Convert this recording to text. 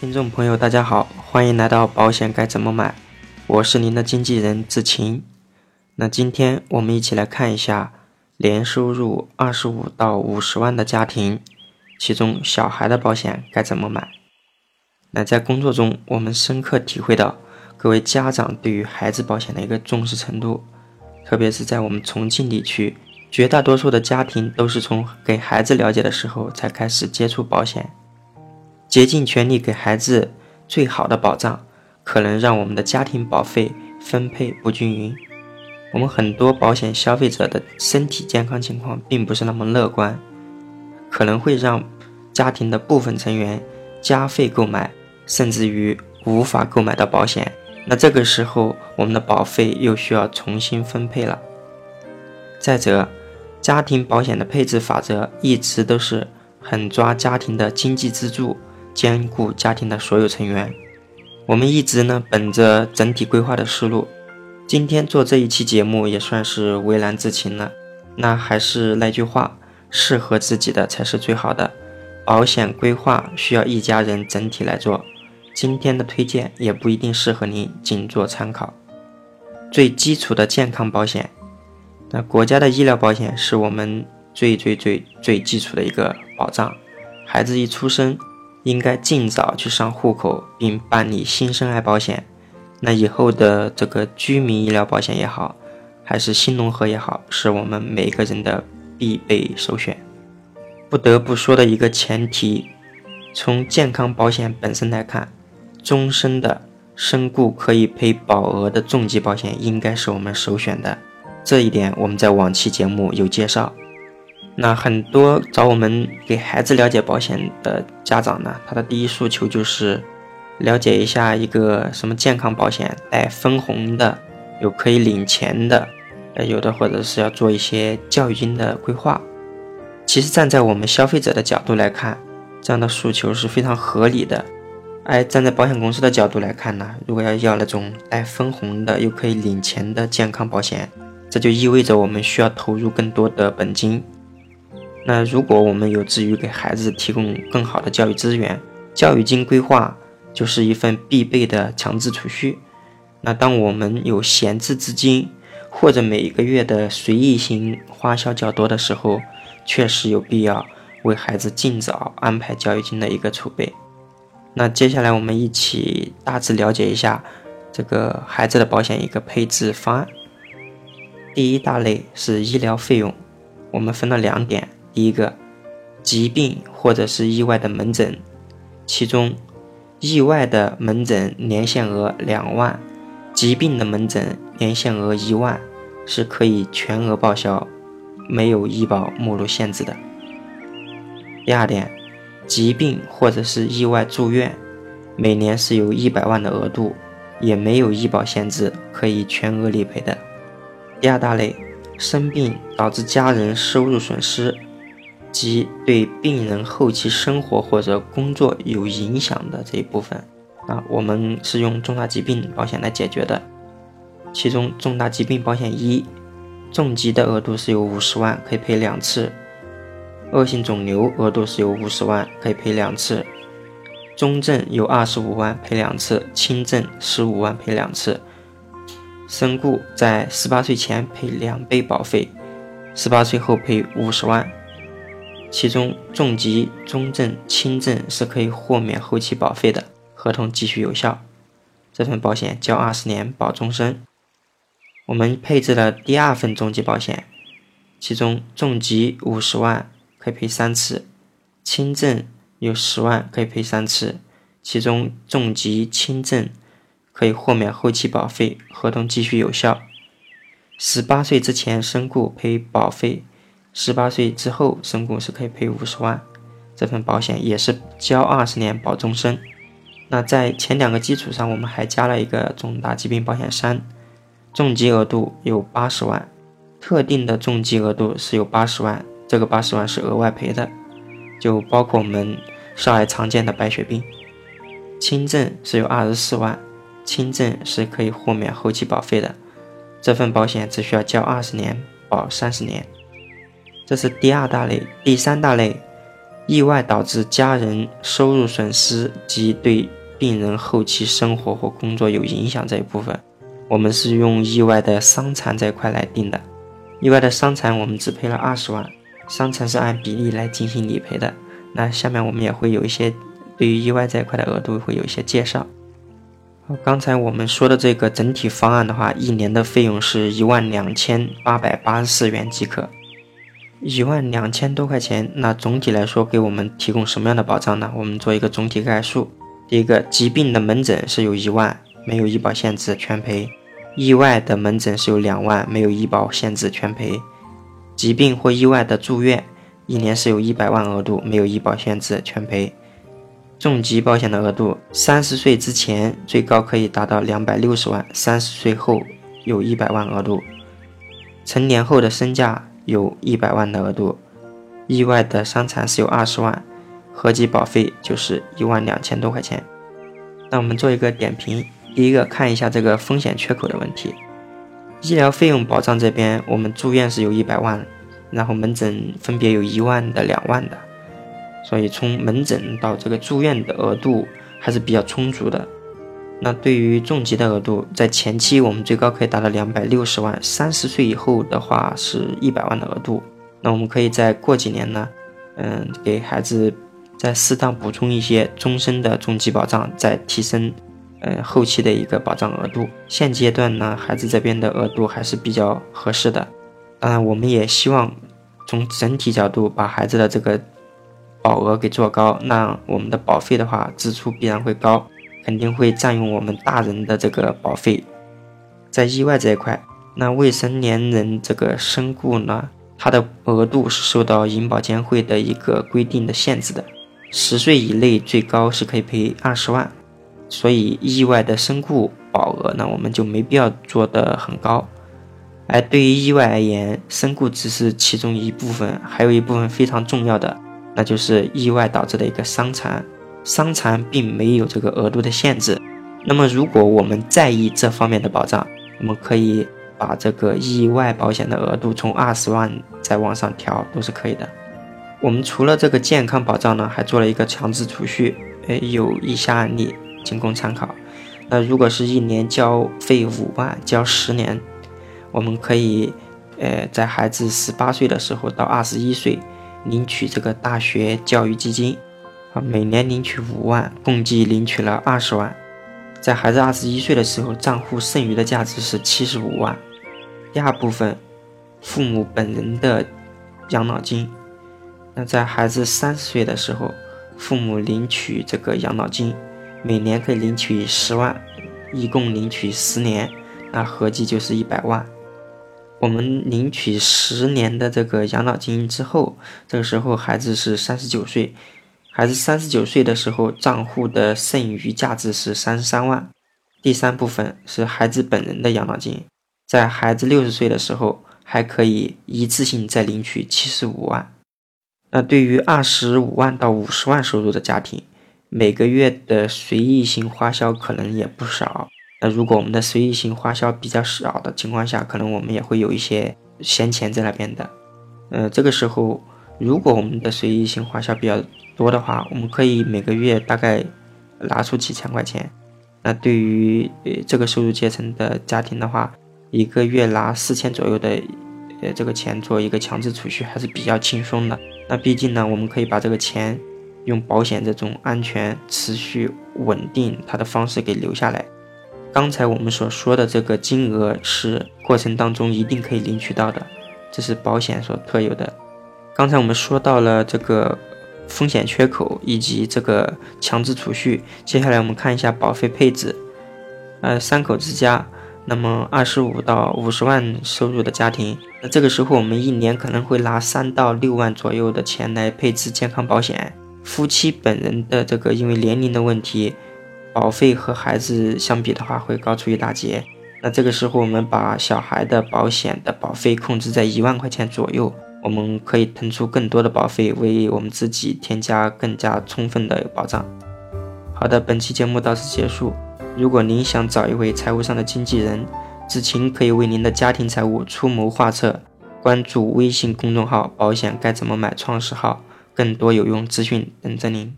听众朋友，大家好，欢迎来到保险该怎么买，我是您的经纪人志勤。那今天我们一起来看一下年收入二十五到五十万的家庭，其中小孩的保险该怎么买。那在工作中，我们深刻体会到各位家长对于孩子保险的一个重视程度，特别是在我们重庆地区，绝大多数的家庭都是从给孩子了解的时候才开始接触保险。竭尽全力给孩子最好的保障，可能让我们的家庭保费分配不均匀。我们很多保险消费者的身体健康情况并不是那么乐观，可能会让家庭的部分成员加费购买，甚至于无法购买到保险。那这个时候，我们的保费又需要重新分配了。再者，家庭保险的配置法则一直都是很抓家庭的经济支柱。兼顾家庭的所有成员，我们一直呢本着整体规划的思路，今天做这一期节目也算是为难之情了。那还是那句话，适合自己的才是最好的。保险规划需要一家人整体来做，今天的推荐也不一定适合您，仅做参考。最基础的健康保险，那国家的医疗保险是我们最最最最基础的一个保障。孩子一出生。应该尽早去上户口，并办理新生儿保险。那以后的这个居民医疗保险也好，还是新农合也好，是我们每个人的必备首选。不得不说的一个前提，从健康保险本身来看，终身的身故可以赔保额的重疾保险应该是我们首选的。这一点我们在往期节目有介绍。那很多找我们给孩子了解保险的家长呢，他的第一诉求就是了解一下一个什么健康保险带分红的，有可以领钱的，呃，有的或者是要做一些教育金的规划。其实站在我们消费者的角度来看，这样的诉求是非常合理的。而站在保险公司的角度来看呢，如果要要那种带分红的又可以领钱的健康保险，这就意味着我们需要投入更多的本金。那如果我们有志于给孩子提供更好的教育资源，教育金规划就是一份必备的强制储蓄。那当我们有闲置资金，或者每个月的随意型花销较多的时候，确实有必要为孩子尽早安排教育金的一个储备。那接下来我们一起大致了解一下这个孩子的保险一个配置方案。第一大类是医疗费用，我们分了两点。第一个，疾病或者是意外的门诊，其中意外的门诊年限额两万，疾病的门诊年限额一万，是可以全额报销，没有医保目录限制的。第二点，疾病或者是意外住院，每年是有一百万的额度，也没有医保限制，可以全额理赔的。第二大类，生病导致家人收入损失。及对病人后期生活或者工作有影响的这一部分，啊，我们是用重大疾病保险来解决的。其中，重大疾病保险一，重疾的额度是有五十万，可以赔两次；恶性肿瘤额度是有五十万，可以赔两次；中症有二十五万，赔两次；轻症十五万，赔两次；身故在十八岁前赔两倍保费，十八岁后赔五十万。其中重疾、中症、轻症是可以豁免后期保费的，合同继续有效。这份保险交二十年，保终身。我们配置了第二份重疾保险，其中重疾五十万可以赔三次，轻症有十万可以赔三次。其中重疾、轻症可以豁免后期保费，合同继续有效。十八岁之前身故赔保费。十八岁之后身故是可以赔五十万，这份保险也是交二十年保终身。那在前两个基础上，我们还加了一个重大疾病保险三，重疾额度有八十万，特定的重疾额度是有八十万，这个八十万是额外赔的，就包括我们少儿常见的白血病。轻症是有二十四万，轻症是可以豁免后期保费的，这份保险只需要交二十年，保三十年。这是第二大类，第三大类，意外导致家人收入损失及对病人后期生活或工作有影响这一部分，我们是用意外的伤残这一块来定的。意外的伤残我们只赔了二十万，伤残是按比例来进行理赔的。那下面我们也会有一些对于意外这一块的额度会有一些介绍。刚才我们说的这个整体方案的话，一年的费用是一万两千八百八十四元即可，一万两千多块钱。那总体来说，给我们提供什么样的保障呢？我们做一个总体概述。第一个，疾病的门诊是有一万，没有医保限制，全赔；意外的门诊是有两万，没有医保限制，全赔；疾病或意外的住院，一年是有一百万额度，没有医保限制，全赔。重疾保险的额度，三十岁之前最高可以达到两百六十万，三十岁后有一百万额度，成年后的身价有一百万的额度，意外的伤残是有二十万，合计保费就是一万两千多块钱。那我们做一个点评，第一个看一下这个风险缺口的问题，医疗费用保障这边我们住院是有一百万，然后门诊分别有一万的、两万的。所以从门诊到这个住院的额度还是比较充足的。那对于重疾的额度，在前期我们最高可以达到两百六十万，三十岁以后的话是一百万的额度。那我们可以再过几年呢，嗯，给孩子再适当补充一些终身的重疾保障，再提升，呃，后期的一个保障额度。现阶段呢，孩子这边的额度还是比较合适的。当然，我们也希望从整体角度把孩子的这个。保额给做高，那我们的保费的话，支出必然会高，肯定会占用我们大人的这个保费。在意外这一块，那未成年人这个身故呢，它的额度是受到银保监会的一个规定的限制的，十岁以内最高是可以赔二十万，所以意外的身故保额呢，我们就没必要做的很高。而对于意外而言，身故只是其中一部分，还有一部分非常重要的。那就是意外导致的一个伤残，伤残并没有这个额度的限制。那么，如果我们在意这方面的保障，我们可以把这个意外保险的额度从二十万再往上调，都是可以的。我们除了这个健康保障呢，还做了一个强制储蓄，呃，有以下案例仅供参考。那如果是一年交费五万，交十年，我们可以，呃，在孩子十八岁的时候到二十一岁。领取这个大学教育基金，每年领取五万，共计领取了二十万。在孩子二十一岁的时候，账户剩余的价值是七十五万。第二部分，父母本人的养老金。那在孩子三十岁的时候，父母领取这个养老金，每年可以领取十万，一共领取十年，那合计就是一百万。我们领取十年的这个养老金之后，这个时候孩子是三十九岁，孩子三十九岁的时候，账户的剩余价值是三十三万。第三部分是孩子本人的养老金，在孩子六十岁的时候，还可以一次性再领取七十五万。那对于二十五万到五十万收入的家庭，每个月的随意性花销可能也不少。那如果我们的随意性花销比较少的情况下，可能我们也会有一些闲钱在那边的。呃，这个时候，如果我们的随意性花销比较多的话，我们可以每个月大概拿出几千块钱。那对于呃这个收入阶层的家庭的话，一个月拿四千左右的呃这个钱做一个强制储蓄还是比较轻松的。那毕竟呢，我们可以把这个钱用保险这种安全、持续、稳定它的方式给留下来。刚才我们所说的这个金额是过程当中一定可以领取到的，这是保险所特有的。刚才我们说到了这个风险缺口以及这个强制储蓄，接下来我们看一下保费配置。呃，三口之家，那么二十五到五十万收入的家庭，那这个时候我们一年可能会拿三到六万左右的钱来配置健康保险。夫妻本人的这个因为年龄的问题。保费和孩子相比的话，会高出一大截。那这个时候，我们把小孩的保险的保费控制在一万块钱左右，我们可以腾出更多的保费，为我们自己添加更加充分的保障。好的，本期节目到此结束。如果您想找一位财务上的经纪人，子晴可以为您的家庭财务出谋划策。关注微信公众号“保险该怎么买”创始号。更多有用资讯等着您。